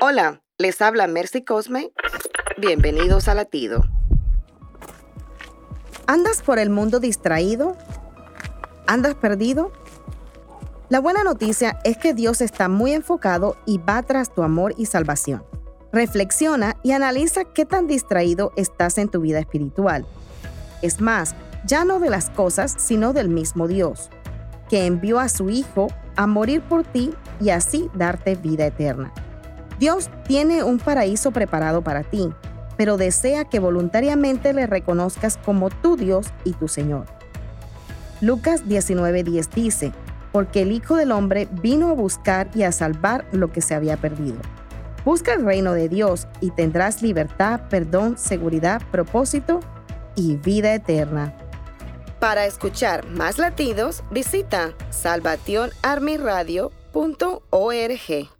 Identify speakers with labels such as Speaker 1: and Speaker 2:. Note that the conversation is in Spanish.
Speaker 1: Hola, les habla Mercy Cosme. Bienvenidos a Latido.
Speaker 2: ¿Andas por el mundo distraído? ¿Andas perdido? La buena noticia es que Dios está muy enfocado y va tras tu amor y salvación. Reflexiona y analiza qué tan distraído estás en tu vida espiritual. Es más, ya no de las cosas, sino del mismo Dios, que envió a su Hijo a morir por ti y así darte vida eterna. Dios tiene un paraíso preparado para ti, pero desea que voluntariamente le reconozcas como tu Dios y tu Señor. Lucas 19:10 dice, porque el Hijo del Hombre vino a buscar y a salvar lo que se había perdido. Busca el reino de Dios y tendrás libertad, perdón, seguridad, propósito y vida eterna.
Speaker 1: Para escuchar más latidos, visita salvationarmyradio.org.